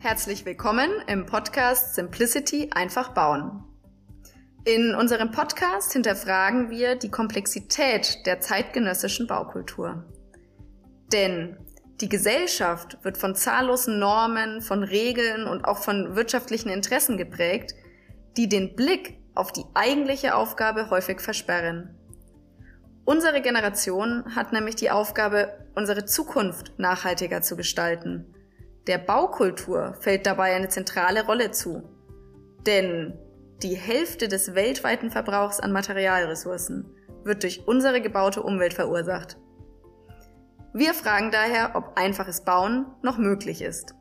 Herzlich willkommen im Podcast Simplicity einfach bauen. In unserem Podcast hinterfragen wir die Komplexität der zeitgenössischen Baukultur. Denn die Gesellschaft wird von zahllosen Normen, von Regeln und auch von wirtschaftlichen Interessen geprägt, die den Blick auf die eigentliche Aufgabe häufig versperren. Unsere Generation hat nämlich die Aufgabe, unsere Zukunft nachhaltiger zu gestalten. Der Baukultur fällt dabei eine zentrale Rolle zu. Denn die Hälfte des weltweiten Verbrauchs an Materialressourcen wird durch unsere gebaute Umwelt verursacht. Wir fragen daher, ob einfaches Bauen noch möglich ist.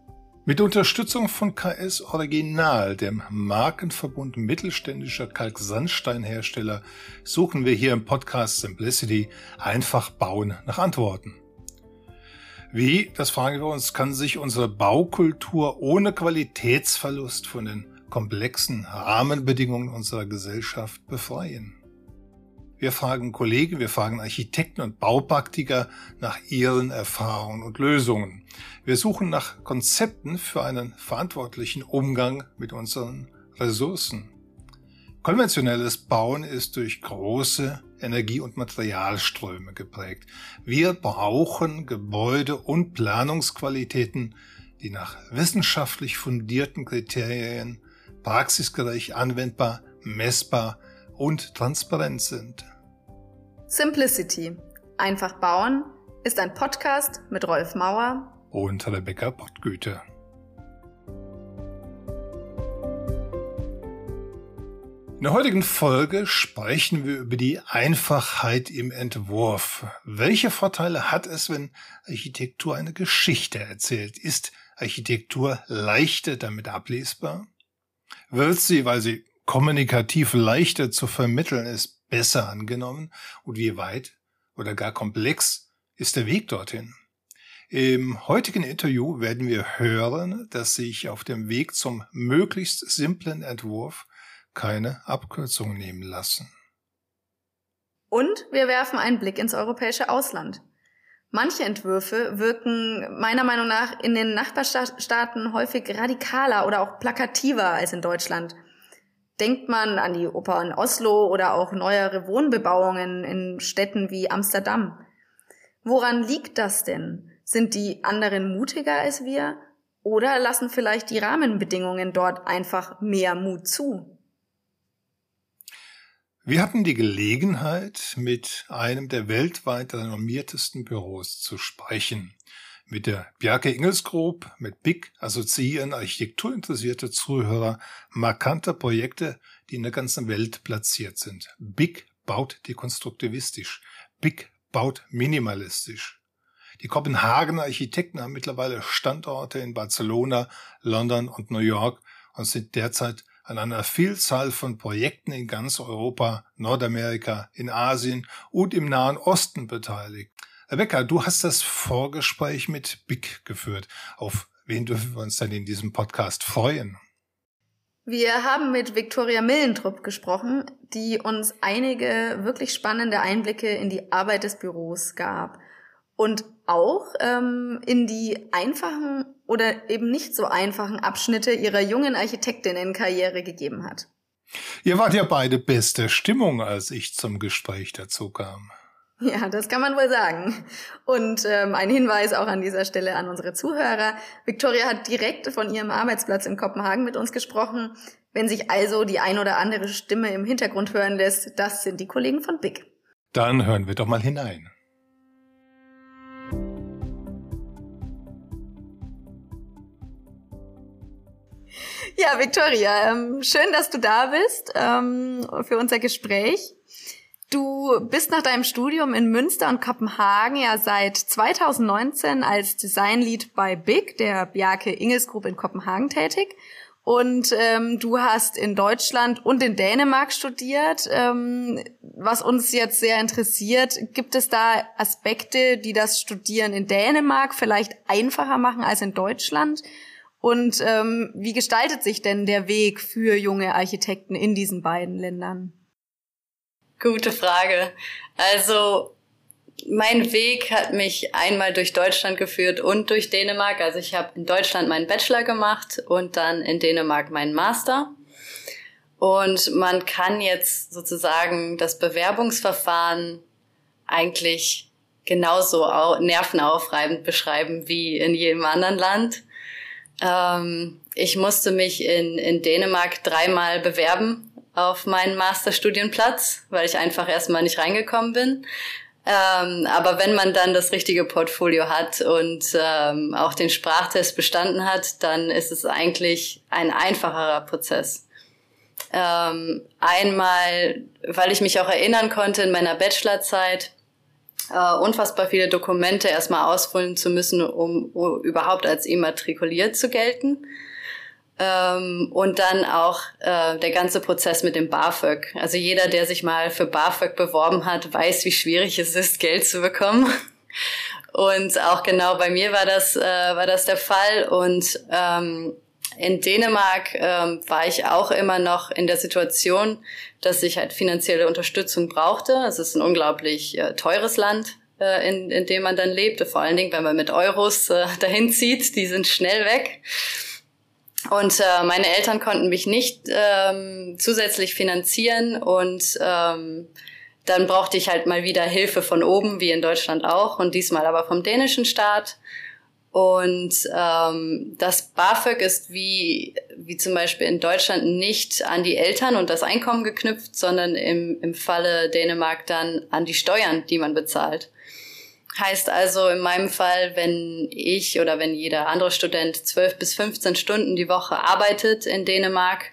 Mit Unterstützung von KS Original, dem Markenverbund mittelständischer Kalksandsteinhersteller, suchen wir hier im Podcast Simplicity einfach Bauen nach Antworten. Wie, das fragen wir uns, kann sich unsere Baukultur ohne Qualitätsverlust von den komplexen Rahmenbedingungen unserer Gesellschaft befreien? Wir fragen Kollegen, wir fragen Architekten und Baupraktiker nach ihren Erfahrungen und Lösungen. Wir suchen nach Konzepten für einen verantwortlichen Umgang mit unseren Ressourcen. Konventionelles Bauen ist durch große Energie- und Materialströme geprägt. Wir brauchen Gebäude und Planungsqualitäten, die nach wissenschaftlich fundierten Kriterien praxisgerecht anwendbar, messbar und transparent sind. Simplicity. Einfach bauen ist ein Podcast mit Rolf Mauer und Rebecca Pottgüte. In der heutigen Folge sprechen wir über die Einfachheit im Entwurf. Welche Vorteile hat es, wenn Architektur eine Geschichte erzählt? Ist Architektur leichter damit ablesbar? Wird sie, weil sie kommunikativ leichter zu vermitteln ist, besser angenommen? Und wie weit oder gar komplex ist der Weg dorthin? Im heutigen Interview werden wir hören, dass sich auf dem Weg zum möglichst simplen Entwurf keine Abkürzung nehmen lassen. Und wir werfen einen Blick ins europäische Ausland. Manche Entwürfe wirken meiner Meinung nach in den Nachbarstaaten häufig radikaler oder auch plakativer als in Deutschland. Denkt man an die Oper in Oslo oder auch neuere Wohnbebauungen in Städten wie Amsterdam. Woran liegt das denn? Sind die anderen mutiger als wir? Oder lassen vielleicht die Rahmenbedingungen dort einfach mehr Mut zu? Wir hatten die Gelegenheit, mit einem der weltweit renommiertesten Büros zu sprechen. Mit der Bjarke Ingels Group, mit BIG assoziieren architekturinteressierte Zuhörer markante Projekte, die in der ganzen Welt platziert sind. BIG baut dekonstruktivistisch. BIG baut minimalistisch. Die Kopenhagener Architekten haben mittlerweile Standorte in Barcelona, London und New York und sind derzeit an einer Vielzahl von Projekten in ganz Europa, Nordamerika, in Asien und im Nahen Osten beteiligt. Rebecca, du hast das Vorgespräch mit Big geführt. Auf wen dürfen wir uns denn in diesem Podcast freuen? Wir haben mit Viktoria Millentrupp gesprochen, die uns einige wirklich spannende Einblicke in die Arbeit des Büros gab und auch ähm, in die einfachen oder eben nicht so einfachen Abschnitte ihrer jungen Architektinnenkarriere gegeben hat. Ihr wart ja beide beste Stimmung, als ich zum Gespräch dazu kam. Ja, das kann man wohl sagen. Und ähm, ein Hinweis auch an dieser Stelle an unsere Zuhörer. Victoria hat direkt von ihrem Arbeitsplatz in Kopenhagen mit uns gesprochen. Wenn sich also die ein oder andere Stimme im Hintergrund hören lässt, das sind die Kollegen von BIG. Dann hören wir doch mal hinein. Ja, Victoria, ähm, schön, dass du da bist ähm, für unser Gespräch. Du bist nach deinem Studium in Münster und Kopenhagen ja seit 2019 als Designlead bei BIG, der Bjarke Ingels Group in Kopenhagen tätig. Und ähm, du hast in Deutschland und in Dänemark studiert. Ähm, was uns jetzt sehr interessiert, gibt es da Aspekte, die das Studieren in Dänemark vielleicht einfacher machen als in Deutschland? Und ähm, wie gestaltet sich denn der Weg für junge Architekten in diesen beiden Ländern? Gute Frage. Also mein Weg hat mich einmal durch Deutschland geführt und durch Dänemark. Also ich habe in Deutschland meinen Bachelor gemacht und dann in Dänemark meinen Master. Und man kann jetzt sozusagen das Bewerbungsverfahren eigentlich genauso nervenaufreibend beschreiben wie in jedem anderen Land. Ähm, ich musste mich in, in Dänemark dreimal bewerben auf meinen Masterstudienplatz, weil ich einfach erstmal nicht reingekommen bin. Ähm, aber wenn man dann das richtige Portfolio hat und ähm, auch den Sprachtest bestanden hat, dann ist es eigentlich ein einfacherer Prozess. Ähm, einmal, weil ich mich auch erinnern konnte in meiner Bachelorzeit, äh, unfassbar viele Dokumente erstmal ausfüllen zu müssen, um, um überhaupt als immatrikuliert zu gelten. Ähm, und dann auch äh, der ganze Prozess mit dem BAföG. Also jeder, der sich mal für BAföG beworben hat, weiß, wie schwierig es ist, Geld zu bekommen. Und auch genau bei mir war das, äh, war das der Fall. Und ähm, in Dänemark ähm, war ich auch immer noch in der Situation, dass ich halt finanzielle Unterstützung brauchte. Es ist ein unglaublich äh, teures Land, äh, in, in dem man dann lebte. Vor allen Dingen, wenn man mit Euros äh, dahin zieht, die sind schnell weg. Und äh, meine Eltern konnten mich nicht ähm, zusätzlich finanzieren und ähm, dann brauchte ich halt mal wieder Hilfe von oben, wie in Deutschland auch, und diesmal aber vom dänischen Staat. Und ähm, das BAföG ist wie, wie zum Beispiel in Deutschland nicht an die Eltern und das Einkommen geknüpft, sondern im, im Falle Dänemark dann an die Steuern, die man bezahlt. Heißt also in meinem Fall, wenn ich oder wenn jeder andere Student zwölf bis 15 Stunden die Woche arbeitet in Dänemark,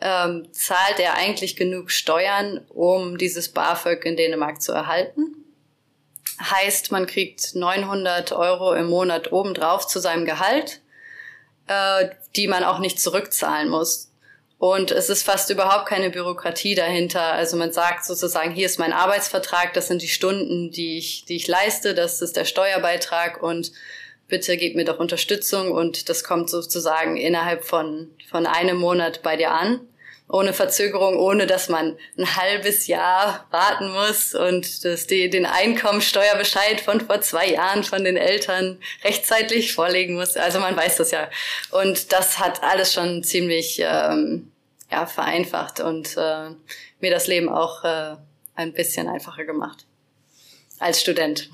ähm, zahlt er eigentlich genug Steuern, um dieses BAföG in Dänemark zu erhalten. Heißt, man kriegt 900 Euro im Monat obendrauf zu seinem Gehalt, äh, die man auch nicht zurückzahlen muss. Und es ist fast überhaupt keine Bürokratie dahinter. Also man sagt sozusagen, hier ist mein Arbeitsvertrag, das sind die Stunden, die ich, die ich leiste, das ist der Steuerbeitrag und bitte gib mir doch Unterstützung und das kommt sozusagen innerhalb von, von einem Monat bei dir an ohne Verzögerung, ohne dass man ein halbes Jahr warten muss und dass die, den Einkommensteuerbescheid von vor zwei Jahren von den Eltern rechtzeitig vorlegen muss. Also man weiß das ja. Und das hat alles schon ziemlich ähm, ja, vereinfacht und äh, mir das Leben auch äh, ein bisschen einfacher gemacht. Als Student.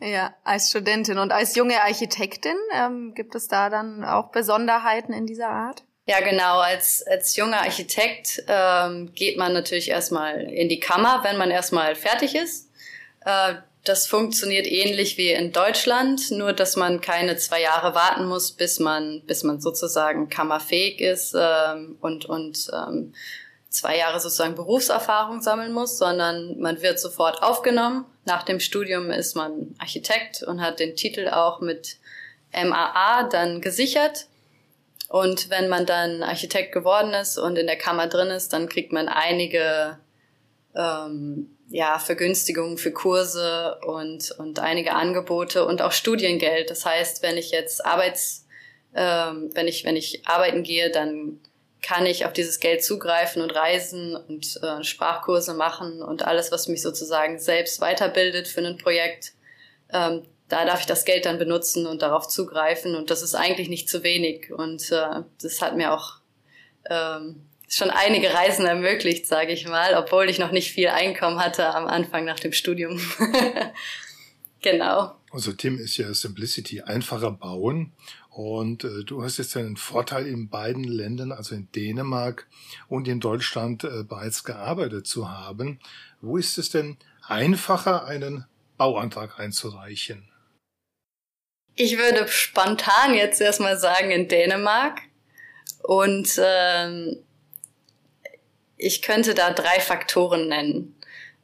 Ja, als Studentin und als junge Architektin ähm, gibt es da dann auch Besonderheiten in dieser Art? Ja, genau. Als, als junger Architekt ähm, geht man natürlich erstmal in die Kammer, wenn man erstmal fertig ist. Äh, das funktioniert ähnlich wie in Deutschland, nur dass man keine zwei Jahre warten muss, bis man, bis man sozusagen kammerfähig ist ähm, und, und ähm, zwei Jahre sozusagen Berufserfahrung sammeln muss, sondern man wird sofort aufgenommen. Nach dem Studium ist man Architekt und hat den Titel auch mit MAA dann gesichert. Und wenn man dann Architekt geworden ist und in der Kammer drin ist, dann kriegt man einige ähm, ja, Vergünstigungen für Kurse und, und einige Angebote und auch Studiengeld. Das heißt, wenn ich jetzt Arbeits, ähm, wenn ich, wenn ich arbeiten gehe, dann kann ich auf dieses Geld zugreifen und reisen und äh, Sprachkurse machen und alles, was mich sozusagen selbst weiterbildet für ein Projekt. Ähm, da darf ich das Geld dann benutzen und darauf zugreifen und das ist eigentlich nicht zu wenig und äh, das hat mir auch ähm, schon einige Reisen ermöglicht, sage ich mal, obwohl ich noch nicht viel Einkommen hatte am Anfang nach dem Studium. genau. Also Tim ist ja Simplicity einfacher bauen und äh, du hast jetzt einen Vorteil in beiden Ländern, also in Dänemark und in Deutschland äh, bereits gearbeitet zu haben. Wo ist es denn einfacher, einen Bauantrag einzureichen? Ich würde spontan jetzt erstmal sagen in Dänemark. Und ähm, ich könnte da drei Faktoren nennen.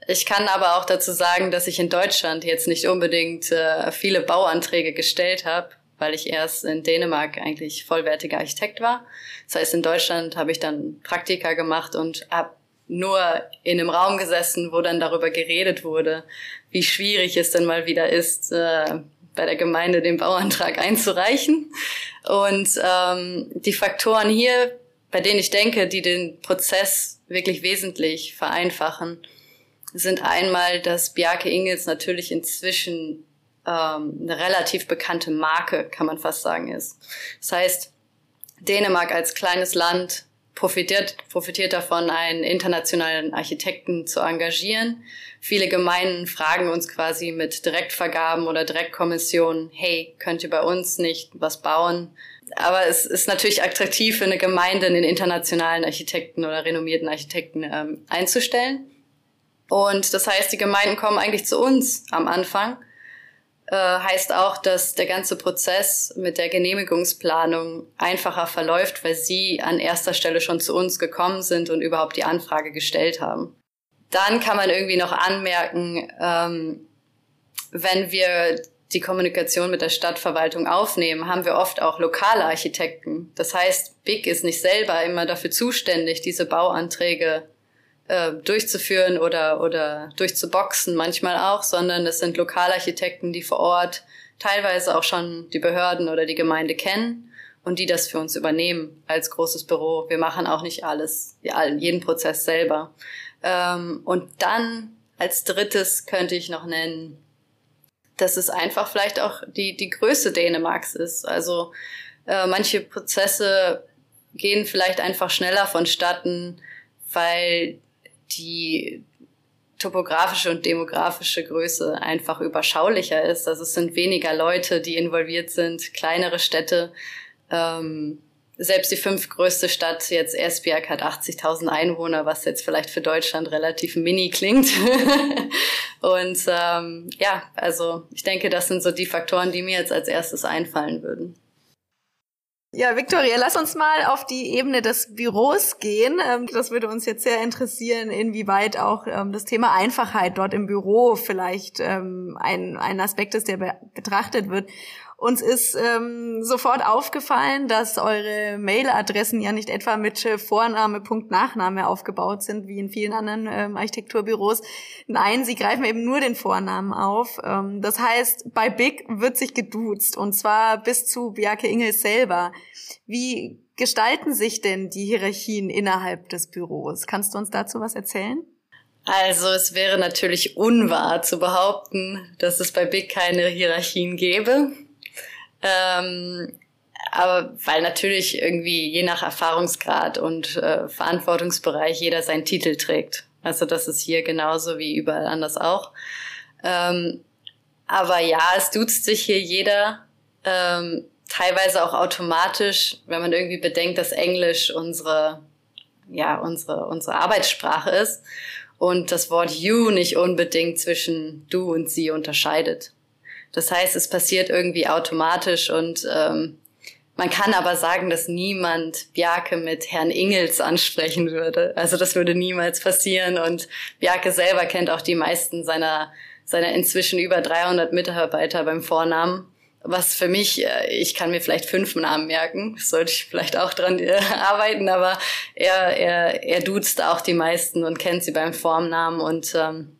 Ich kann aber auch dazu sagen, dass ich in Deutschland jetzt nicht unbedingt äh, viele Bauanträge gestellt habe, weil ich erst in Dänemark eigentlich vollwertiger Architekt war. Das heißt, in Deutschland habe ich dann Praktika gemacht und habe nur in einem Raum gesessen, wo dann darüber geredet wurde, wie schwierig es denn mal wieder ist, äh, bei der Gemeinde den Bauantrag einzureichen. Und ähm, die Faktoren hier, bei denen ich denke, die den Prozess wirklich wesentlich vereinfachen, sind einmal, dass Bjarke Ingels natürlich inzwischen ähm, eine relativ bekannte Marke, kann man fast sagen, ist. Das heißt, Dänemark als kleines Land profitiert, profitiert davon, einen internationalen Architekten zu engagieren. Viele Gemeinden fragen uns quasi mit Direktvergaben oder Direktkommissionen, hey, könnt ihr bei uns nicht was bauen? Aber es ist natürlich attraktiv für eine Gemeinde, einen internationalen Architekten oder renommierten Architekten ähm, einzustellen. Und das heißt, die Gemeinden kommen eigentlich zu uns am Anfang äh, heißt auch, dass der ganze Prozess mit der Genehmigungsplanung einfacher verläuft, weil sie an erster Stelle schon zu uns gekommen sind und überhaupt die Anfrage gestellt haben. Dann kann man irgendwie noch anmerken, ähm, wenn wir die Kommunikation mit der Stadtverwaltung aufnehmen, haben wir oft auch lokale Architekten. Das heißt, BIG ist nicht selber immer dafür zuständig, diese Bauanträge äh, durchzuführen oder, oder durchzuboxen manchmal auch, sondern es sind Lokalarchitekten, die vor Ort teilweise auch schon die Behörden oder die Gemeinde kennen und die das für uns übernehmen als großes Büro. Wir machen auch nicht alles, jeden Prozess selber. Ähm, und dann als drittes könnte ich noch nennen, dass es einfach vielleicht auch die, die Größe Dänemarks ist. Also äh, manche Prozesse gehen vielleicht einfach schneller vonstatten, weil die topografische und demografische Größe einfach überschaulicher ist. Also es sind weniger Leute, die involviert sind, kleinere Städte. Ähm, selbst die fünftgrößte Stadt, jetzt Esbjerg, hat 80.000 Einwohner, was jetzt vielleicht für Deutschland relativ mini klingt. und ähm, ja, also ich denke, das sind so die Faktoren, die mir jetzt als erstes einfallen würden. Ja, Victoria, lass uns mal auf die Ebene des Büros gehen. Ähm, das würde uns jetzt sehr interessieren, inwieweit auch ähm, das Thema Einfachheit dort im Büro vielleicht ähm, ein, ein Aspekt ist, der betrachtet wird. Uns ist ähm, sofort aufgefallen, dass eure Mailadressen ja nicht etwa mit Vorname, Punkt, Nachname aufgebaut sind, wie in vielen anderen ähm, Architekturbüros. Nein, sie greifen eben nur den Vornamen auf. Ähm, das heißt, bei Big wird sich geduzt und zwar bis zu Bjarke Ingels selber. Wie gestalten sich denn die Hierarchien innerhalb des Büros? Kannst du uns dazu was erzählen? Also es wäre natürlich unwahr zu behaupten, dass es bei Big keine Hierarchien gäbe. Ähm, aber weil natürlich irgendwie je nach Erfahrungsgrad und äh, Verantwortungsbereich jeder seinen Titel trägt. Also das ist hier genauso wie überall anders auch. Ähm, aber ja, es duzt sich hier jeder, ähm, teilweise auch automatisch, wenn man irgendwie bedenkt, dass Englisch unsere, ja, unsere, unsere Arbeitssprache ist und das Wort you nicht unbedingt zwischen du und sie unterscheidet. Das heißt, es passiert irgendwie automatisch und ähm, man kann aber sagen, dass niemand Bjarke mit Herrn Ingels ansprechen würde. Also das würde niemals passieren und Bjarke selber kennt auch die meisten seiner, seiner inzwischen über 300 Mitarbeiter beim Vornamen. Was für mich, äh, ich kann mir vielleicht fünf Namen merken, sollte ich vielleicht auch dran äh, arbeiten, aber er, er, er duzt auch die meisten und kennt sie beim Vornamen und ähm,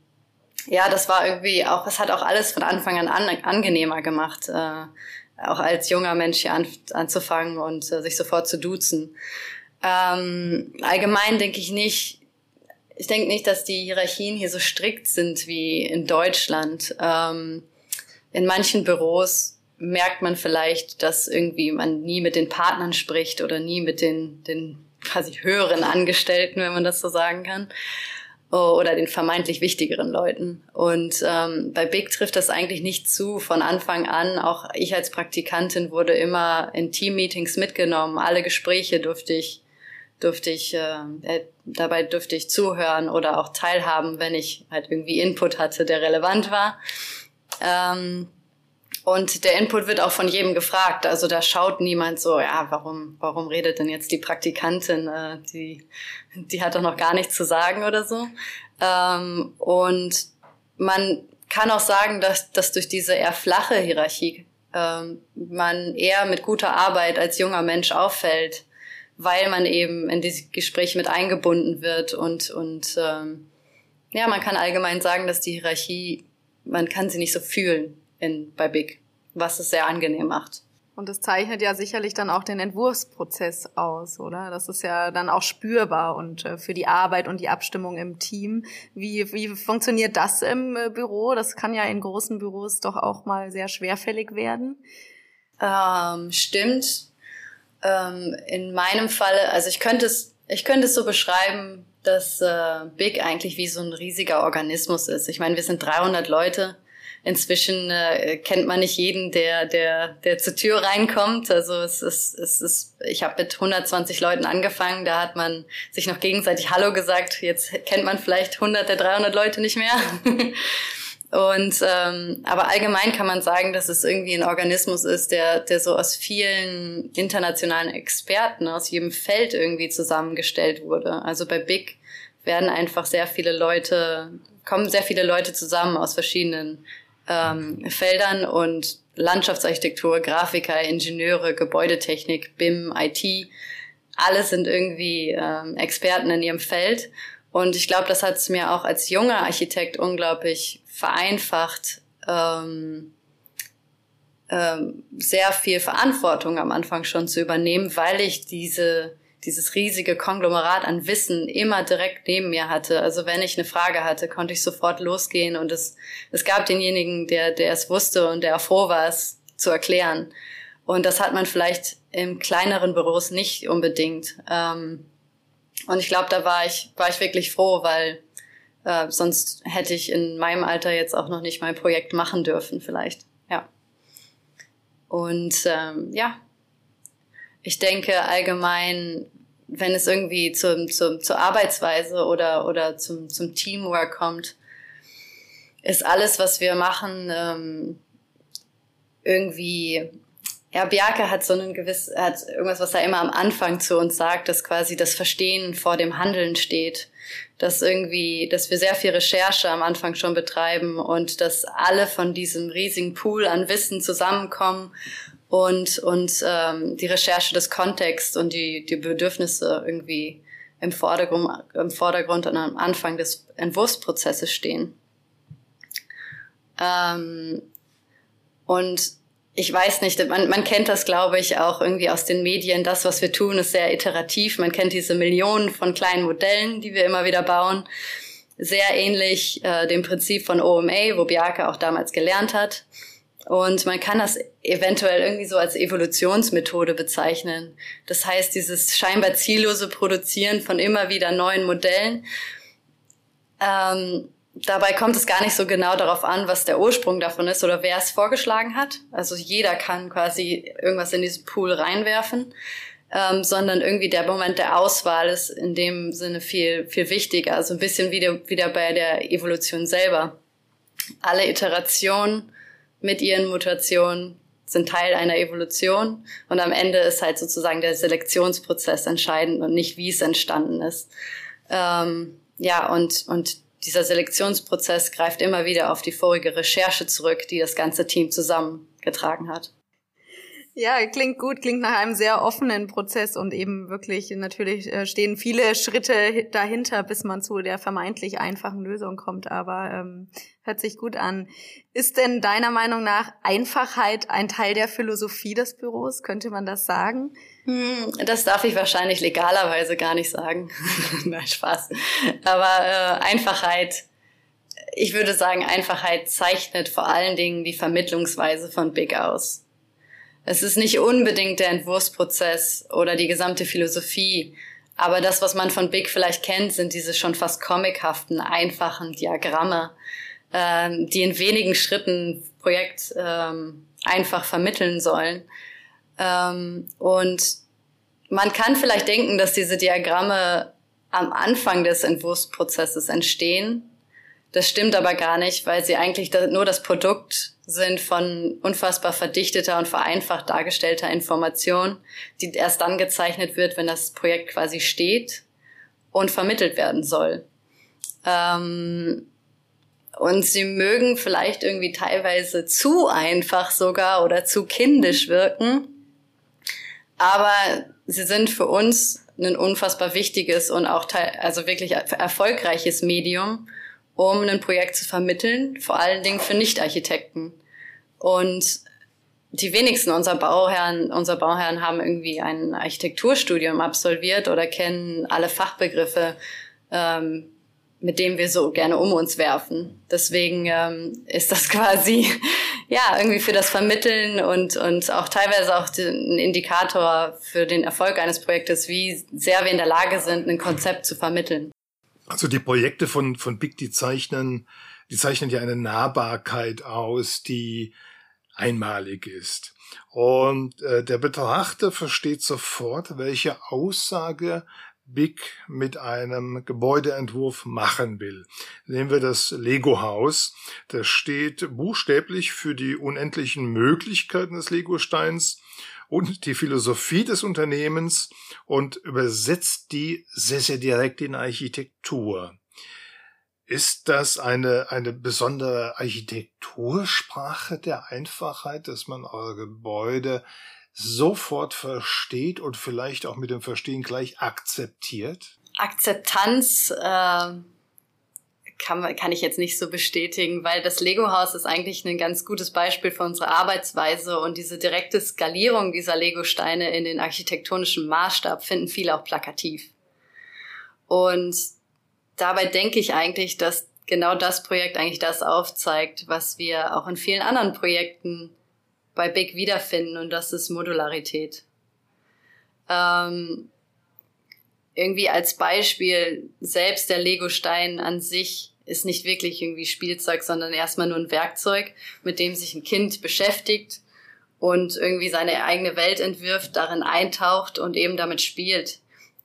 ja, das war irgendwie auch, es hat auch alles von Anfang an, an angenehmer gemacht, äh, auch als junger Mensch hier an, anzufangen und äh, sich sofort zu duzen. Ähm, allgemein denke ich nicht, ich denke nicht, dass die Hierarchien hier so strikt sind wie in Deutschland. Ähm, in manchen Büros merkt man vielleicht, dass irgendwie man nie mit den Partnern spricht oder nie mit den, den quasi höheren Angestellten, wenn man das so sagen kann oder den vermeintlich wichtigeren Leuten. Und ähm, bei Big trifft das eigentlich nicht zu von Anfang an. Auch ich als Praktikantin wurde immer in Teammeetings mitgenommen. Alle Gespräche durfte ich, durfte ich, äh, äh, dabei durfte ich zuhören oder auch teilhaben, wenn ich halt irgendwie Input hatte, der relevant war. Ähm, und der Input wird auch von jedem gefragt. Also da schaut niemand so, ja, warum, warum redet denn jetzt die Praktikantin? Äh, die, die hat doch noch gar nichts zu sagen oder so. Ähm, und man kann auch sagen, dass, dass durch diese eher flache Hierarchie ähm, man eher mit guter Arbeit als junger Mensch auffällt, weil man eben in diese Gespräche mit eingebunden wird und, und ähm, ja, man kann allgemein sagen, dass die Hierarchie, man kann sie nicht so fühlen in, bei Big, was es sehr angenehm macht. Und das zeichnet ja sicherlich dann auch den Entwurfsprozess aus, oder? Das ist ja dann auch spürbar und äh, für die Arbeit und die Abstimmung im Team. Wie, wie funktioniert das im äh, Büro? Das kann ja in großen Büros doch auch mal sehr schwerfällig werden. Ähm, stimmt. Ähm, in meinem Falle, also ich könnte es, ich könnte es so beschreiben, dass äh, Big eigentlich wie so ein riesiger Organismus ist. Ich meine, wir sind 300 Leute Inzwischen äh, kennt man nicht jeden, der, der, der zur Tür reinkommt. Also es ist, es ist, ich habe mit 120 Leuten angefangen, da hat man sich noch gegenseitig Hallo gesagt. Jetzt kennt man vielleicht 100 der 300 Leute nicht mehr. Und ähm, aber allgemein kann man sagen, dass es irgendwie ein Organismus ist, der, der so aus vielen internationalen Experten aus jedem Feld irgendwie zusammengestellt wurde. Also bei Big werden einfach sehr viele Leute, kommen sehr viele Leute zusammen aus verschiedenen ähm, Feldern und Landschaftsarchitektur, Grafiker, Ingenieure, Gebäudetechnik, BIM, IT, alle sind irgendwie ähm, Experten in ihrem Feld. Und ich glaube, das hat es mir auch als junger Architekt unglaublich vereinfacht, ähm, ähm, sehr viel Verantwortung am Anfang schon zu übernehmen, weil ich diese dieses riesige Konglomerat an Wissen immer direkt neben mir hatte. Also wenn ich eine Frage hatte, konnte ich sofort losgehen und es, es gab denjenigen, der, der es wusste und der froh war, es zu erklären. Und das hat man vielleicht in kleineren Büros nicht unbedingt. Ähm, und ich glaube, da war ich, war ich wirklich froh, weil äh, sonst hätte ich in meinem Alter jetzt auch noch nicht mein Projekt machen dürfen, vielleicht. Ja. Und ähm, ja, ich denke allgemein, wenn es irgendwie zum, zum, zur Arbeitsweise oder, oder zum, zum Teamwork kommt, ist alles, was wir machen, ähm, irgendwie, ja, Bjarke hat so einen gewiss, hat irgendwas, was er immer am Anfang zu uns sagt, dass quasi das Verstehen vor dem Handeln steht. Dass irgendwie, dass wir sehr viel Recherche am Anfang schon betreiben und dass alle von diesem riesigen Pool an Wissen zusammenkommen und, und ähm, die Recherche des Kontexts und die, die Bedürfnisse irgendwie im Vordergrund, im Vordergrund und am Anfang des Entwurfsprozesses stehen. Ähm, und ich weiß nicht, man, man kennt das, glaube ich, auch irgendwie aus den Medien. Das, was wir tun, ist sehr iterativ. Man kennt diese Millionen von kleinen Modellen, die wir immer wieder bauen. Sehr ähnlich äh, dem Prinzip von OMA, wo Biake auch damals gelernt hat. Und man kann das eventuell irgendwie so als Evolutionsmethode bezeichnen. Das heißt, dieses scheinbar ziellose Produzieren von immer wieder neuen Modellen. Ähm, dabei kommt es gar nicht so genau darauf an, was der Ursprung davon ist oder wer es vorgeschlagen hat. Also jeder kann quasi irgendwas in diesen Pool reinwerfen. Ähm, sondern irgendwie der Moment der Auswahl ist in dem Sinne viel, viel wichtiger. Also ein bisschen wieder, wieder bei der Evolution selber. Alle Iterationen mit ihren Mutationen sind Teil einer Evolution und am Ende ist halt sozusagen der Selektionsprozess entscheidend und nicht, wie es entstanden ist. Ähm, ja, und, und dieser Selektionsprozess greift immer wieder auf die vorige Recherche zurück, die das ganze Team zusammengetragen hat. Ja, klingt gut, klingt nach einem sehr offenen Prozess und eben wirklich natürlich äh, stehen viele Schritte dahinter, bis man zu der vermeintlich einfachen Lösung kommt, aber ähm, hört sich gut an. Ist denn deiner Meinung nach Einfachheit ein Teil der Philosophie des Büros? Könnte man das sagen? Hm, das darf ich wahrscheinlich legalerweise gar nicht sagen. Nein, Spaß. Aber äh, Einfachheit ich würde sagen, Einfachheit zeichnet vor allen Dingen die Vermittlungsweise von Big aus. Es ist nicht unbedingt der Entwurfsprozess oder die gesamte Philosophie, aber das, was man von Big vielleicht kennt, sind diese schon fast comichaften, einfachen Diagramme, ähm, die in wenigen Schritten Projekt ähm, einfach vermitteln sollen. Ähm, und man kann vielleicht denken, dass diese Diagramme am Anfang des Entwurfsprozesses entstehen. Das stimmt aber gar nicht, weil sie eigentlich nur das Produkt sind von unfassbar verdichteter und vereinfacht dargestellter Information, die erst dann gezeichnet wird, wenn das Projekt quasi steht und vermittelt werden soll. Ähm, und sie mögen vielleicht irgendwie teilweise zu einfach sogar oder zu kindisch wirken, aber sie sind für uns ein unfassbar wichtiges und auch also wirklich erfolgreiches Medium, um ein Projekt zu vermitteln, vor allen Dingen für Nicht-Architekten. Und die wenigsten unserer Bauherren, unserer Bauherren haben irgendwie ein Architekturstudium absolviert oder kennen alle Fachbegriffe, ähm, mit denen wir so gerne um uns werfen. Deswegen ähm, ist das quasi ja irgendwie für das Vermitteln und und auch teilweise auch ein Indikator für den Erfolg eines Projektes, wie sehr wir in der Lage sind, ein Konzept zu vermitteln. Also die Projekte von von Big, die zeichnen, die zeichnen ja eine Nahbarkeit aus, die einmalig ist. Und äh, der Betrachter versteht sofort, welche Aussage Big mit einem Gebäudeentwurf machen will. Nehmen wir das Lego-Haus. Das steht buchstäblich für die unendlichen Möglichkeiten des Lego-Steins und die Philosophie des Unternehmens und übersetzt die sehr, sehr direkt in Architektur. Ist das eine, eine besondere Architektursprache der Einfachheit, dass man eure Gebäude sofort versteht und vielleicht auch mit dem Verstehen gleich akzeptiert? Akzeptanz äh, kann, kann ich jetzt nicht so bestätigen, weil das Lego-Haus ist eigentlich ein ganz gutes Beispiel für unsere Arbeitsweise und diese direkte Skalierung dieser Lego-Steine in den architektonischen Maßstab finden viele auch plakativ. Und dabei denke ich eigentlich, dass genau das Projekt eigentlich das aufzeigt, was wir auch in vielen anderen Projekten bei Big wiederfinden und das ist Modularität. Ähm, irgendwie als Beispiel, selbst der Lego-Stein an sich ist nicht wirklich irgendwie Spielzeug, sondern erstmal nur ein Werkzeug, mit dem sich ein Kind beschäftigt und irgendwie seine eigene Welt entwirft, darin eintaucht und eben damit spielt.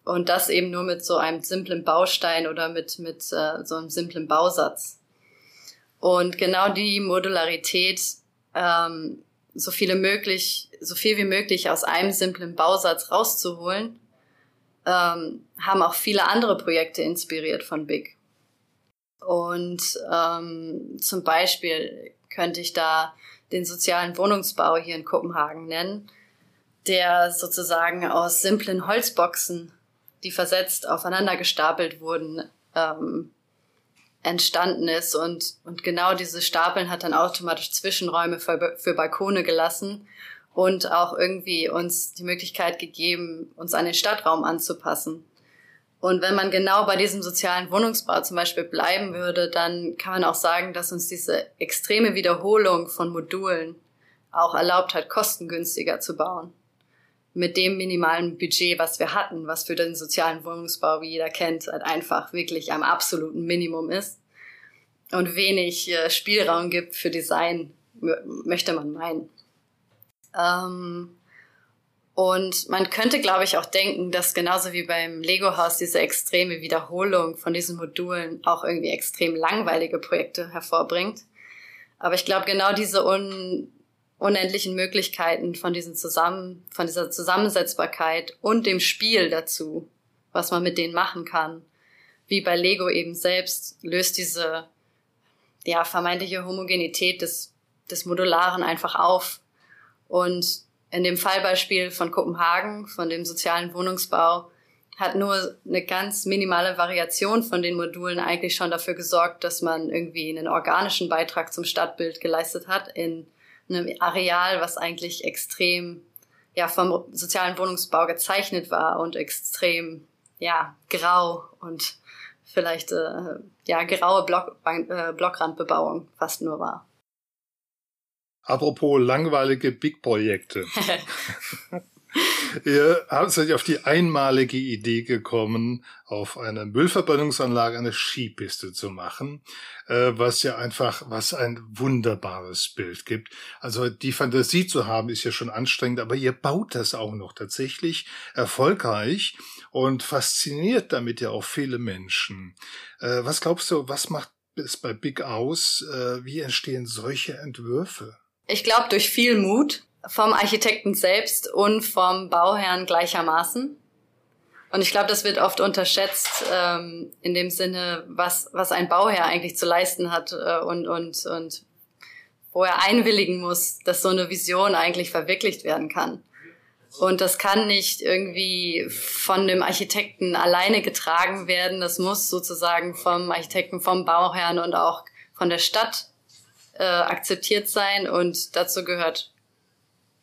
Und das eben nur mit so einem simplen Baustein oder mit, mit äh, so einem simplen Bausatz. Und genau die Modularität, ähm, so viele möglich, so viel wie möglich aus einem simplen Bausatz rauszuholen, ähm, haben auch viele andere Projekte inspiriert von Big. Und ähm, zum Beispiel könnte ich da den sozialen Wohnungsbau hier in Kopenhagen nennen, der sozusagen aus simplen Holzboxen die versetzt aufeinander gestapelt wurden, ähm, entstanden ist. Und, und genau diese Stapeln hat dann automatisch Zwischenräume für, für Balkone gelassen und auch irgendwie uns die Möglichkeit gegeben, uns an den Stadtraum anzupassen. Und wenn man genau bei diesem sozialen Wohnungsbau zum Beispiel bleiben würde, dann kann man auch sagen, dass uns diese extreme Wiederholung von Modulen auch erlaubt hat, kostengünstiger zu bauen mit dem minimalen Budget, was wir hatten, was für den sozialen Wohnungsbau, wie jeder kennt, halt einfach wirklich am absoluten Minimum ist und wenig äh, Spielraum gibt für Design, möchte man meinen. Ähm, und man könnte, glaube ich, auch denken, dass genauso wie beim Lego-Haus diese extreme Wiederholung von diesen Modulen auch irgendwie extrem langweilige Projekte hervorbringt. Aber ich glaube, genau diese un unendlichen Möglichkeiten von diesen zusammen, von dieser Zusammensetzbarkeit und dem Spiel dazu, was man mit denen machen kann. Wie bei Lego eben selbst löst diese, ja, vermeintliche Homogenität des, des Modularen einfach auf. Und in dem Fallbeispiel von Kopenhagen, von dem sozialen Wohnungsbau, hat nur eine ganz minimale Variation von den Modulen eigentlich schon dafür gesorgt, dass man irgendwie einen organischen Beitrag zum Stadtbild geleistet hat in einem Areal, was eigentlich extrem ja vom sozialen Wohnungsbau gezeichnet war und extrem ja grau und vielleicht äh, ja graue Block, äh, Blockrandbebauung fast nur war. Apropos langweilige Big-Projekte. Ihr seid auf die einmalige Idee gekommen, auf einer Müllverbrennungsanlage eine Skipiste zu machen, äh, was ja einfach, was ein wunderbares Bild gibt. Also die Fantasie zu haben, ist ja schon anstrengend, aber ihr baut das auch noch tatsächlich erfolgreich und fasziniert damit ja auch viele Menschen. Äh, was glaubst du, was macht es bei Big aus? Äh, wie entstehen solche Entwürfe? Ich glaube durch viel Mut vom Architekten selbst und vom Bauherrn gleichermaßen. Und ich glaube, das wird oft unterschätzt ähm, in dem Sinne, was, was ein Bauherr eigentlich zu leisten hat äh, und, und, und wo er einwilligen muss, dass so eine Vision eigentlich verwirklicht werden kann. Und das kann nicht irgendwie von dem Architekten alleine getragen werden. Das muss sozusagen vom Architekten, vom Bauherrn und auch von der Stadt äh, akzeptiert sein. Und dazu gehört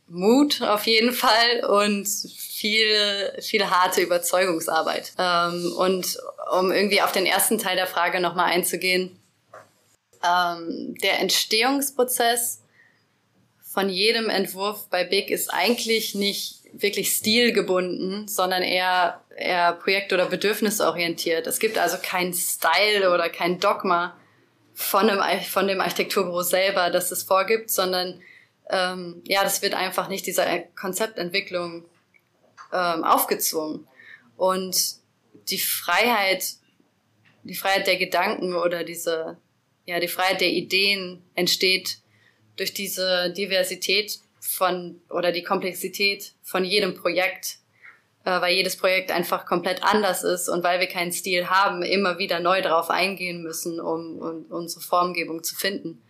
Mut auf jeden Fall und viel, viel harte Überzeugungsarbeit. Ähm, und um irgendwie auf den ersten Teil der Frage nochmal einzugehen, ähm, der Entstehungsprozess von jedem Entwurf bei Big ist eigentlich nicht wirklich stilgebunden, sondern eher, eher projekt- oder bedürfnisorientiert. Es gibt also keinen Style oder kein Dogma von dem, von dem Architekturbüro selber, das es vorgibt, sondern ähm, ja, das wird einfach nicht dieser Konzeptentwicklung ähm, aufgezwungen. Und die Freiheit, die Freiheit der Gedanken oder diese, ja, die Freiheit der Ideen entsteht durch diese Diversität von oder die Komplexität von jedem Projekt, weil jedes Projekt einfach komplett anders ist und weil wir keinen Stil haben, immer wieder neu darauf eingehen müssen, um, um unsere Formgebung zu finden.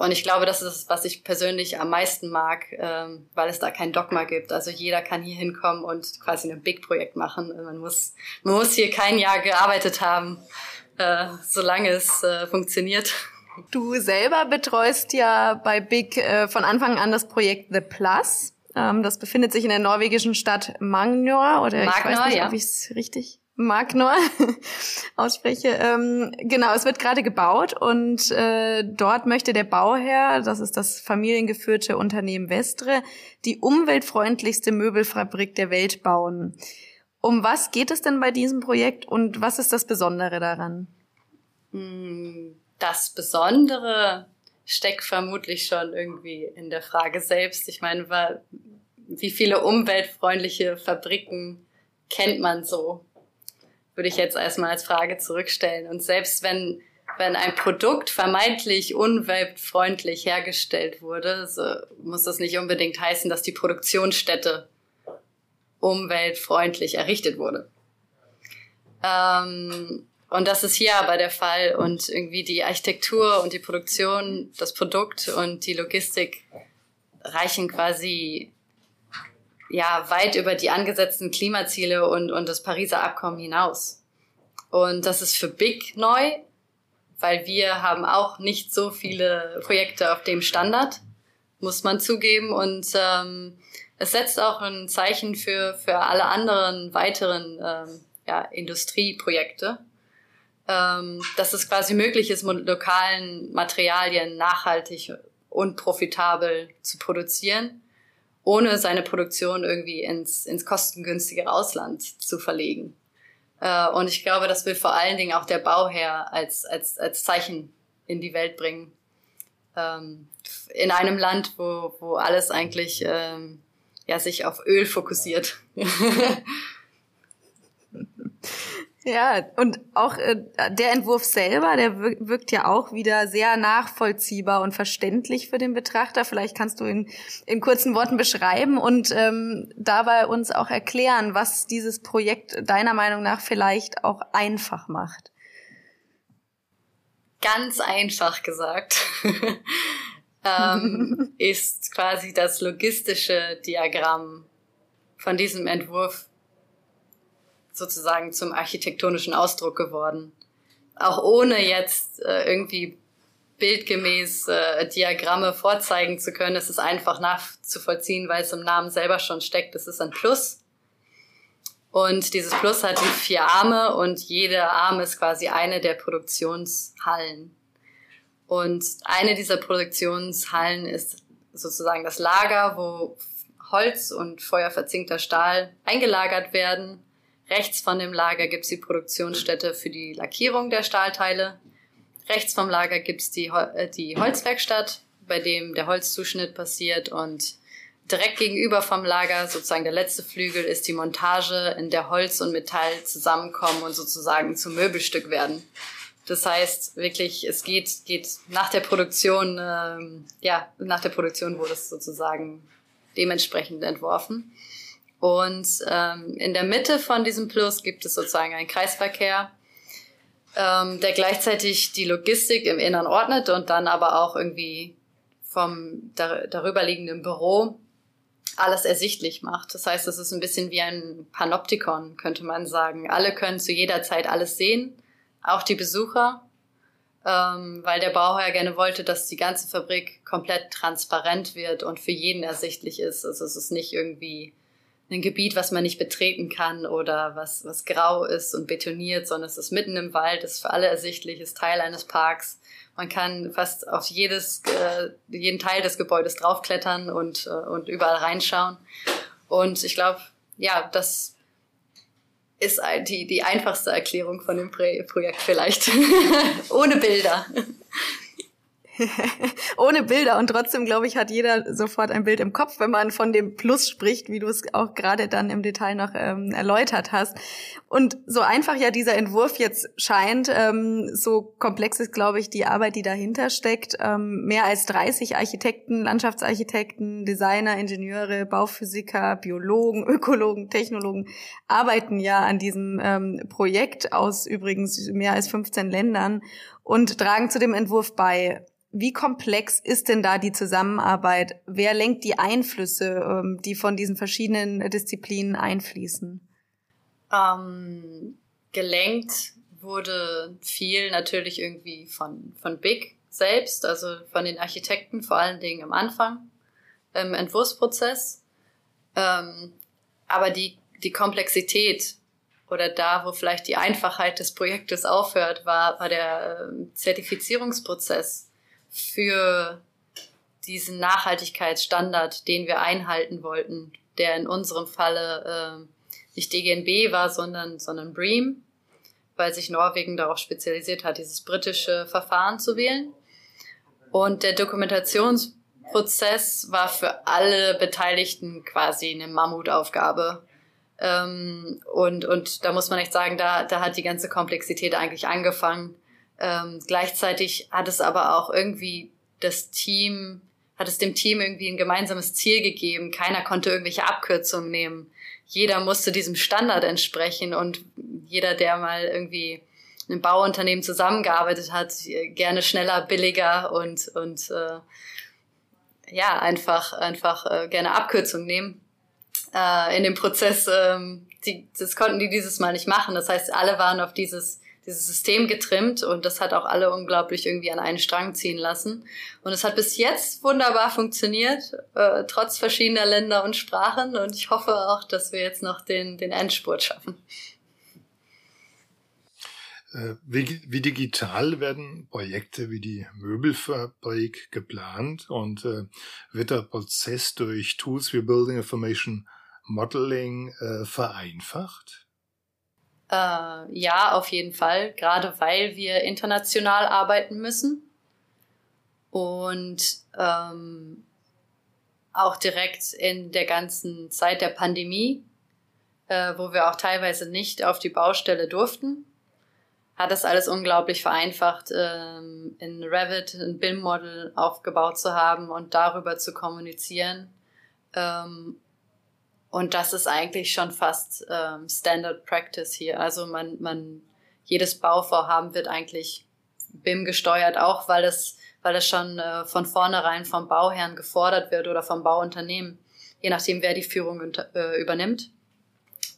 Und ich glaube, das ist, was ich persönlich am meisten mag, ähm, weil es da kein Dogma gibt. Also jeder kann hier hinkommen und quasi ein Big-Projekt machen. Man muss, man muss hier kein Jahr gearbeitet haben, äh, solange es äh, funktioniert. Du selber betreust ja bei Big äh, von Anfang an das Projekt The Plus. Ähm, das befindet sich in der norwegischen Stadt Magnor oder Magnor, ich weiß nicht, ja. ob ich es richtig Magnor ausspreche. Ähm, genau, es wird gerade gebaut und äh, dort möchte der Bauherr, das ist das familiengeführte Unternehmen Vestre, die umweltfreundlichste Möbelfabrik der Welt bauen. Um was geht es denn bei diesem Projekt und was ist das Besondere daran? Hm, das Besondere steckt vermutlich schon irgendwie in der Frage selbst. Ich meine, wie viele umweltfreundliche Fabriken kennt man so? würde ich jetzt erstmal als Frage zurückstellen. Und selbst wenn, wenn ein Produkt vermeintlich umweltfreundlich hergestellt wurde, so muss das nicht unbedingt heißen, dass die Produktionsstätte umweltfreundlich errichtet wurde. Ähm, und das ist hier aber der Fall. Und irgendwie die Architektur und die Produktion, das Produkt und die Logistik reichen quasi ja weit über die angesetzten Klimaziele und, und das Pariser Abkommen hinaus. Und das ist für Big neu, weil wir haben auch nicht so viele Projekte auf dem Standard, muss man zugeben. Und ähm, es setzt auch ein Zeichen für, für alle anderen weiteren ähm, ja, Industrieprojekte, ähm, dass es quasi möglich ist, mit lokalen Materialien nachhaltig und profitabel zu produzieren ohne seine Produktion irgendwie ins, ins kostengünstige Ausland zu verlegen. Äh, und ich glaube, das will vor allen Dingen auch der Bauherr als, als, als Zeichen in die Welt bringen. Ähm, in einem Land, wo, wo alles eigentlich ähm, ja, sich auf Öl fokussiert. Ja, und auch äh, der Entwurf selber, der wirkt ja auch wieder sehr nachvollziehbar und verständlich für den Betrachter. Vielleicht kannst du ihn in kurzen Worten beschreiben und ähm, dabei uns auch erklären, was dieses Projekt deiner Meinung nach vielleicht auch einfach macht. Ganz einfach gesagt ähm, ist quasi das logistische Diagramm von diesem Entwurf sozusagen zum architektonischen Ausdruck geworden. Auch ohne jetzt äh, irgendwie bildgemäß äh, Diagramme vorzeigen zu können, ist es einfach nachzuvollziehen, weil es im Namen selber schon steckt. Es ist ein Plus. Und dieses Plus hat die vier Arme und jeder Arm ist quasi eine der Produktionshallen. Und eine dieser Produktionshallen ist sozusagen das Lager, wo Holz und feuerverzinkter Stahl eingelagert werden Rechts von dem Lager gibt's die Produktionsstätte für die Lackierung der Stahlteile. Rechts vom Lager gibt's die, äh, die Holzwerkstatt, bei dem der Holzzuschnitt passiert und direkt gegenüber vom Lager, sozusagen der letzte Flügel, ist die Montage, in der Holz und Metall zusammenkommen und sozusagen zum Möbelstück werden. Das heißt wirklich, es geht, geht nach der Produktion, ähm, ja, nach der Produktion wurde es sozusagen dementsprechend entworfen. Und ähm, in der Mitte von diesem Plus gibt es sozusagen einen Kreisverkehr, ähm, der gleichzeitig die Logistik im Innern ordnet und dann aber auch irgendwie vom dar darüberliegenden Büro alles ersichtlich macht. Das heißt, es ist ein bisschen wie ein Panoptikon, könnte man sagen. Alle können zu jeder Zeit alles sehen, auch die Besucher. ähm, weil der Bauherr gerne wollte, dass die ganze Fabrik komplett transparent wird und für jeden ersichtlich ist. Also es ist nicht irgendwie ein Gebiet, was man nicht betreten kann oder was, was grau ist und betoniert, sondern es ist mitten im Wald, ist für alle ersichtlich, ist Teil eines Parks. Man kann fast auf jedes, äh, jeden Teil des Gebäudes draufklettern und, äh, und überall reinschauen. Und ich glaube, ja, das ist die, die einfachste Erklärung von dem Projekt vielleicht. Ohne Bilder. ohne Bilder und trotzdem, glaube ich, hat jeder sofort ein Bild im Kopf, wenn man von dem Plus spricht, wie du es auch gerade dann im Detail noch ähm, erläutert hast. Und so einfach ja dieser Entwurf jetzt scheint, ähm, so komplex ist, glaube ich, die Arbeit, die dahinter steckt. Ähm, mehr als 30 Architekten, Landschaftsarchitekten, Designer, Ingenieure, Bauphysiker, Biologen, Ökologen, Technologen arbeiten ja an diesem ähm, Projekt aus übrigens mehr als 15 Ländern und tragen zu dem Entwurf bei. Wie komplex ist denn da die Zusammenarbeit? Wer lenkt die Einflüsse, ähm, die von diesen verschiedenen Disziplinen einfließen? Ähm, gelenkt wurde viel natürlich irgendwie von, von Big selbst, also von den Architekten, vor allen Dingen am Anfang, im Entwurfsprozess. Ähm, aber die, die Komplexität oder da, wo vielleicht die Einfachheit des Projektes aufhört, war, war der äh, Zertifizierungsprozess für diesen Nachhaltigkeitsstandard, den wir einhalten wollten, der in unserem Falle äh, nicht DGNB war, sondern, sondern BREAM, weil sich Norwegen darauf spezialisiert hat, dieses britische Verfahren zu wählen. Und der Dokumentationsprozess war für alle Beteiligten quasi eine Mammutaufgabe. Ähm, und, und da muss man echt sagen, da, da hat die ganze Komplexität eigentlich angefangen ähm, gleichzeitig hat es aber auch irgendwie das Team, hat es dem Team irgendwie ein gemeinsames Ziel gegeben. Keiner konnte irgendwelche Abkürzungen nehmen. Jeder musste diesem Standard entsprechen und jeder, der mal irgendwie in einem Bauunternehmen zusammengearbeitet hat, gerne schneller, billiger und, und äh, ja, einfach, einfach äh, gerne Abkürzungen nehmen. Äh, in dem Prozess, ähm, die, das konnten die dieses Mal nicht machen. Das heißt, alle waren auf dieses dieses System getrimmt und das hat auch alle unglaublich irgendwie an einen Strang ziehen lassen. Und es hat bis jetzt wunderbar funktioniert, äh, trotz verschiedener Länder und Sprachen. Und ich hoffe auch, dass wir jetzt noch den, den Endspurt schaffen. Äh, wie, wie digital werden Projekte wie die Möbelfabrik geplant? Und äh, wird der Prozess durch Tools wie Building Information Modeling äh, vereinfacht? Äh, ja, auf jeden Fall, gerade weil wir international arbeiten müssen. Und ähm, auch direkt in der ganzen Zeit der Pandemie, äh, wo wir auch teilweise nicht auf die Baustelle durften, hat das alles unglaublich vereinfacht, ähm, in Revit ein BIM-Model aufgebaut zu haben und darüber zu kommunizieren. Ähm, und das ist eigentlich schon fast ähm, Standard Practice hier. Also man, man, jedes Bauvorhaben wird eigentlich BIM gesteuert, auch weil es, weil es schon äh, von vornherein vom Bauherrn gefordert wird oder vom Bauunternehmen, je nachdem, wer die Führung unter, äh, übernimmt.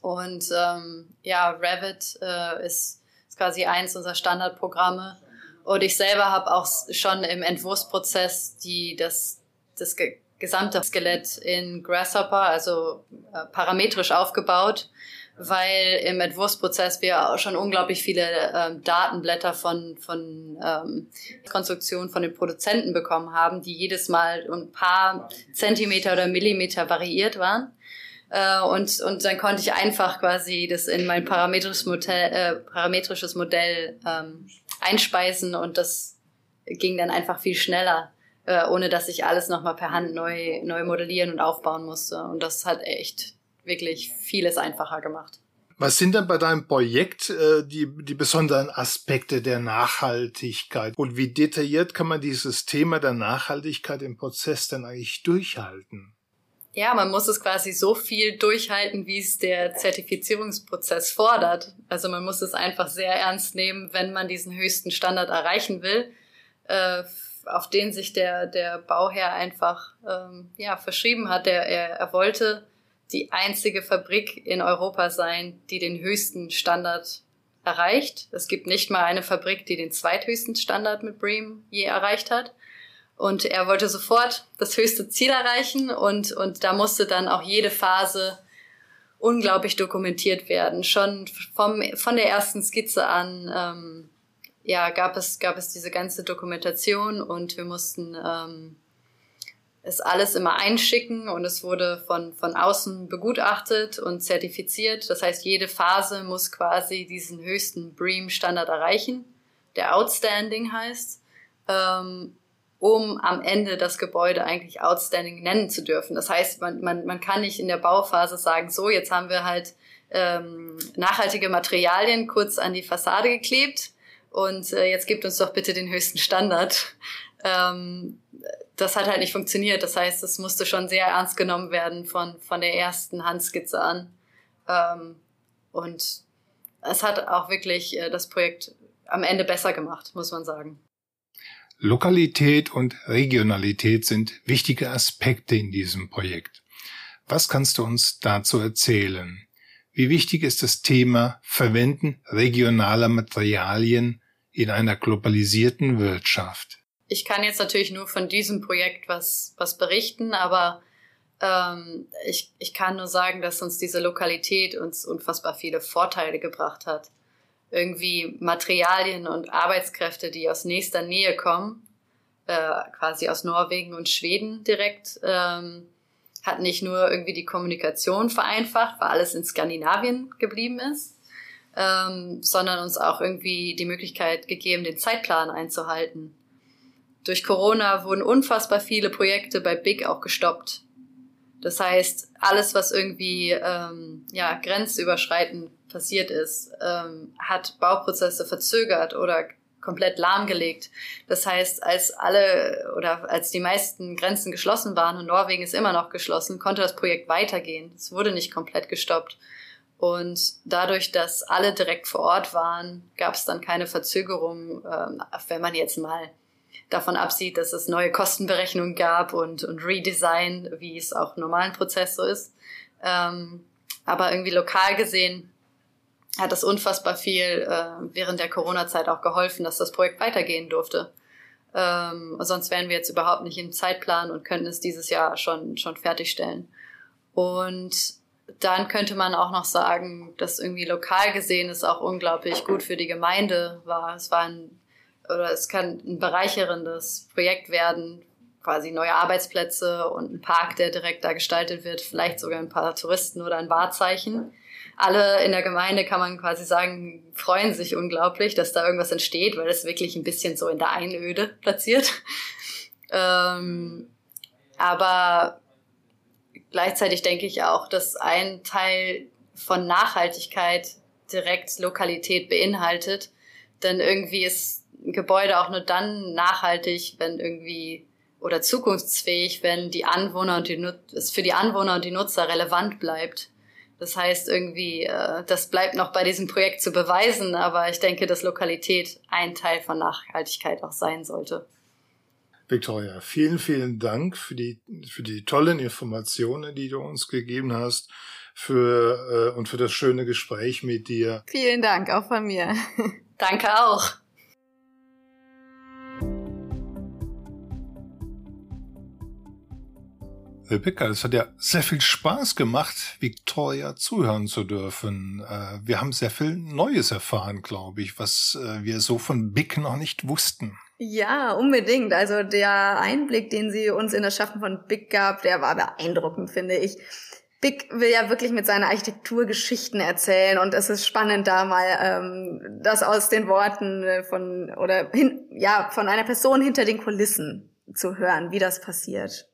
Und ähm, ja, Revit äh, ist, ist quasi eins unserer Standardprogramme. Und ich selber habe auch schon im Entwurfsprozess die das das gesamte Skelett in Grasshopper, also äh, parametrisch aufgebaut, weil im Entwurfsprozess wir auch schon unglaublich viele ähm, Datenblätter von, von ähm, Konstruktionen von den Produzenten bekommen haben, die jedes Mal ein paar Zentimeter oder Millimeter variiert waren. Äh, und, und dann konnte ich einfach quasi das in mein parametrisches Modell, äh, parametrisches Modell ähm, einspeisen und das ging dann einfach viel schneller äh, ohne dass ich alles nochmal per Hand neu, neu modellieren und aufbauen musste. Und das hat echt wirklich vieles einfacher gemacht. Was sind denn bei deinem Projekt äh, die, die besonderen Aspekte der Nachhaltigkeit? Und wie detailliert kann man dieses Thema der Nachhaltigkeit im Prozess denn eigentlich durchhalten? Ja, man muss es quasi so viel durchhalten, wie es der Zertifizierungsprozess fordert. Also man muss es einfach sehr ernst nehmen, wenn man diesen höchsten Standard erreichen will. Äh, auf den sich der, der Bauherr einfach ähm, ja, verschrieben hat. Der, er, er wollte die einzige Fabrik in Europa sein, die den höchsten Standard erreicht. Es gibt nicht mal eine Fabrik, die den zweithöchsten Standard mit Bream je erreicht hat. Und er wollte sofort das höchste Ziel erreichen und, und da musste dann auch jede Phase unglaublich dokumentiert werden. Schon vom, von der ersten Skizze an ähm, ja, gab, es, gab es diese ganze Dokumentation und wir mussten ähm, es alles immer einschicken und es wurde von, von außen begutachtet und zertifiziert. Das heißt, jede Phase muss quasi diesen höchsten Bream-Standard erreichen, der Outstanding heißt, ähm, um am Ende das Gebäude eigentlich Outstanding nennen zu dürfen. Das heißt, man, man, man kann nicht in der Bauphase sagen, so, jetzt haben wir halt ähm, nachhaltige Materialien kurz an die Fassade geklebt und äh, jetzt gibt uns doch bitte den höchsten Standard. Ähm, das hat halt nicht funktioniert. Das heißt, es musste schon sehr ernst genommen werden von, von der ersten Handskizze an. Ähm, und es hat auch wirklich äh, das Projekt am Ende besser gemacht, muss man sagen. Lokalität und Regionalität sind wichtige Aspekte in diesem Projekt. Was kannst du uns dazu erzählen? Wie wichtig ist das Thema Verwenden regionaler Materialien in einer globalisierten Wirtschaft? ich kann jetzt natürlich nur von diesem Projekt was, was berichten, aber ähm, ich, ich kann nur sagen, dass uns diese Lokalität uns unfassbar viele Vorteile gebracht hat. Irgendwie Materialien und Arbeitskräfte, die aus nächster Nähe kommen, äh, quasi aus Norwegen und Schweden direkt, ähm, hat nicht nur irgendwie die Kommunikation vereinfacht, weil alles in Skandinavien geblieben ist, ähm, sondern uns auch irgendwie die Möglichkeit gegeben, den Zeitplan einzuhalten durch Corona wurden unfassbar viele Projekte bei Big auch gestoppt. Das heißt, alles, was irgendwie ähm, ja, grenzüberschreitend passiert ist, ähm, hat Bauprozesse verzögert oder komplett lahmgelegt. Das heißt, als alle oder als die meisten Grenzen geschlossen waren und Norwegen ist immer noch geschlossen, konnte das Projekt weitergehen. Es wurde nicht komplett gestoppt. Und dadurch, dass alle direkt vor Ort waren, gab es dann keine Verzögerung, ähm, wenn man jetzt mal davon absieht, dass es neue Kostenberechnungen gab und, und Redesign, wie es auch im normalen Prozess so ist. Ähm, aber irgendwie lokal gesehen hat das unfassbar viel äh, während der Corona-Zeit auch geholfen, dass das Projekt weitergehen durfte. Ähm, sonst wären wir jetzt überhaupt nicht im Zeitplan und könnten es dieses Jahr schon, schon fertigstellen. Und dann könnte man auch noch sagen, dass irgendwie lokal gesehen es auch unglaublich gut für die Gemeinde war. Es war ein oder es kann ein bereicherndes Projekt werden, quasi neue Arbeitsplätze und ein Park, der direkt da gestaltet wird, vielleicht sogar ein paar Touristen oder ein Wahrzeichen. Alle in der Gemeinde kann man quasi sagen, freuen sich unglaublich, dass da irgendwas entsteht, weil es wirklich ein bisschen so in der Einöde platziert. Ähm, aber gleichzeitig denke ich auch, dass ein Teil von Nachhaltigkeit direkt Lokalität beinhaltet. Denn irgendwie ist Gebäude auch nur dann nachhaltig, wenn irgendwie oder zukunftsfähig, wenn die Anwohner und die es für die Anwohner und die Nutzer relevant bleibt. Das heißt irgendwie, äh, das bleibt noch bei diesem Projekt zu beweisen, aber ich denke, dass Lokalität ein Teil von Nachhaltigkeit auch sein sollte. Victoria, vielen, vielen Dank für die, für die tollen Informationen, die du uns gegeben hast, für, äh, und für das schöne Gespräch mit dir. Vielen Dank auch von mir. Danke auch. Rebecca, es hat ja sehr viel Spaß gemacht, Victoria zuhören zu dürfen. Äh, wir haben sehr viel Neues erfahren, glaube ich, was äh, wir so von Big noch nicht wussten. Ja, unbedingt. Also der Einblick, den sie uns in das Schaffen von Big gab, der war beeindruckend, finde ich. Big will ja wirklich mit seiner Architektur Geschichten erzählen und es ist spannend, da mal ähm, das aus den Worten von oder hin, ja von einer Person hinter den Kulissen zu hören, wie das passiert.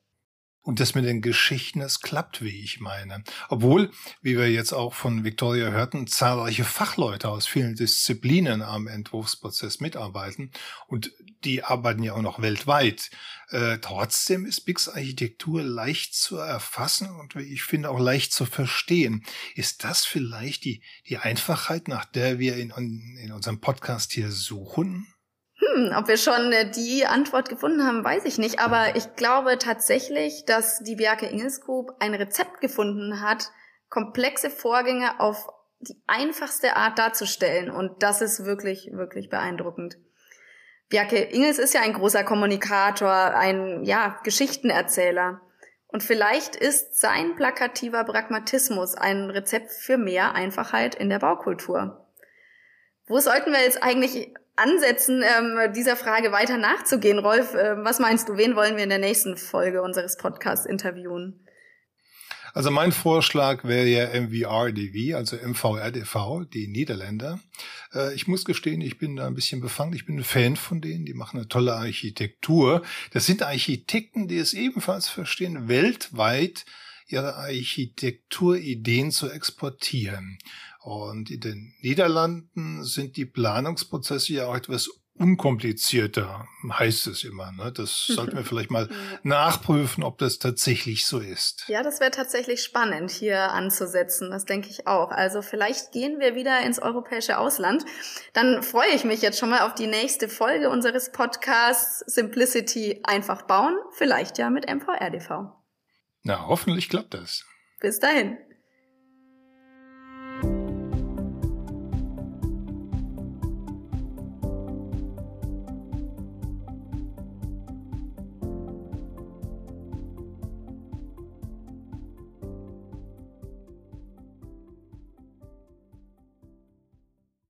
Und das mit den Geschichten, das klappt, wie ich meine. Obwohl, wie wir jetzt auch von Victoria hörten, zahlreiche Fachleute aus vielen Disziplinen am Entwurfsprozess mitarbeiten. Und die arbeiten ja auch noch weltweit. Äh, trotzdem ist Bigs Architektur leicht zu erfassen und ich finde auch leicht zu verstehen. Ist das vielleicht die, die Einfachheit, nach der wir in, in unserem Podcast hier suchen? Hm, ob wir schon äh, die Antwort gefunden haben, weiß ich nicht. Aber ich glaube tatsächlich, dass die Bjarke Ingels Group ein Rezept gefunden hat, komplexe Vorgänge auf die einfachste Art darzustellen. Und das ist wirklich, wirklich beeindruckend. Bjarke Ingels ist ja ein großer Kommunikator, ein, ja, Geschichtenerzähler. Und vielleicht ist sein plakativer Pragmatismus ein Rezept für mehr Einfachheit in der Baukultur. Wo sollten wir jetzt eigentlich ansetzen, ähm, dieser Frage weiter nachzugehen? Rolf, äh, was meinst du, wen wollen wir in der nächsten Folge unseres Podcasts interviewen? Also mein Vorschlag wäre ja MVRDV, also MVRDV, die Niederländer. Äh, ich muss gestehen, ich bin da ein bisschen befangen. Ich bin ein Fan von denen. Die machen eine tolle Architektur. Das sind Architekten, die es ebenfalls verstehen, weltweit ihre Architekturideen zu exportieren. Und in den Niederlanden sind die Planungsprozesse ja auch etwas unkomplizierter, heißt es immer. Ne? Das sollten wir vielleicht mal nachprüfen, ob das tatsächlich so ist. Ja, das wäre tatsächlich spannend, hier anzusetzen. Das denke ich auch. Also vielleicht gehen wir wieder ins europäische Ausland. Dann freue ich mich jetzt schon mal auf die nächste Folge unseres Podcasts Simplicity einfach bauen. Vielleicht ja mit MVRDV. Na, hoffentlich klappt das. Bis dahin.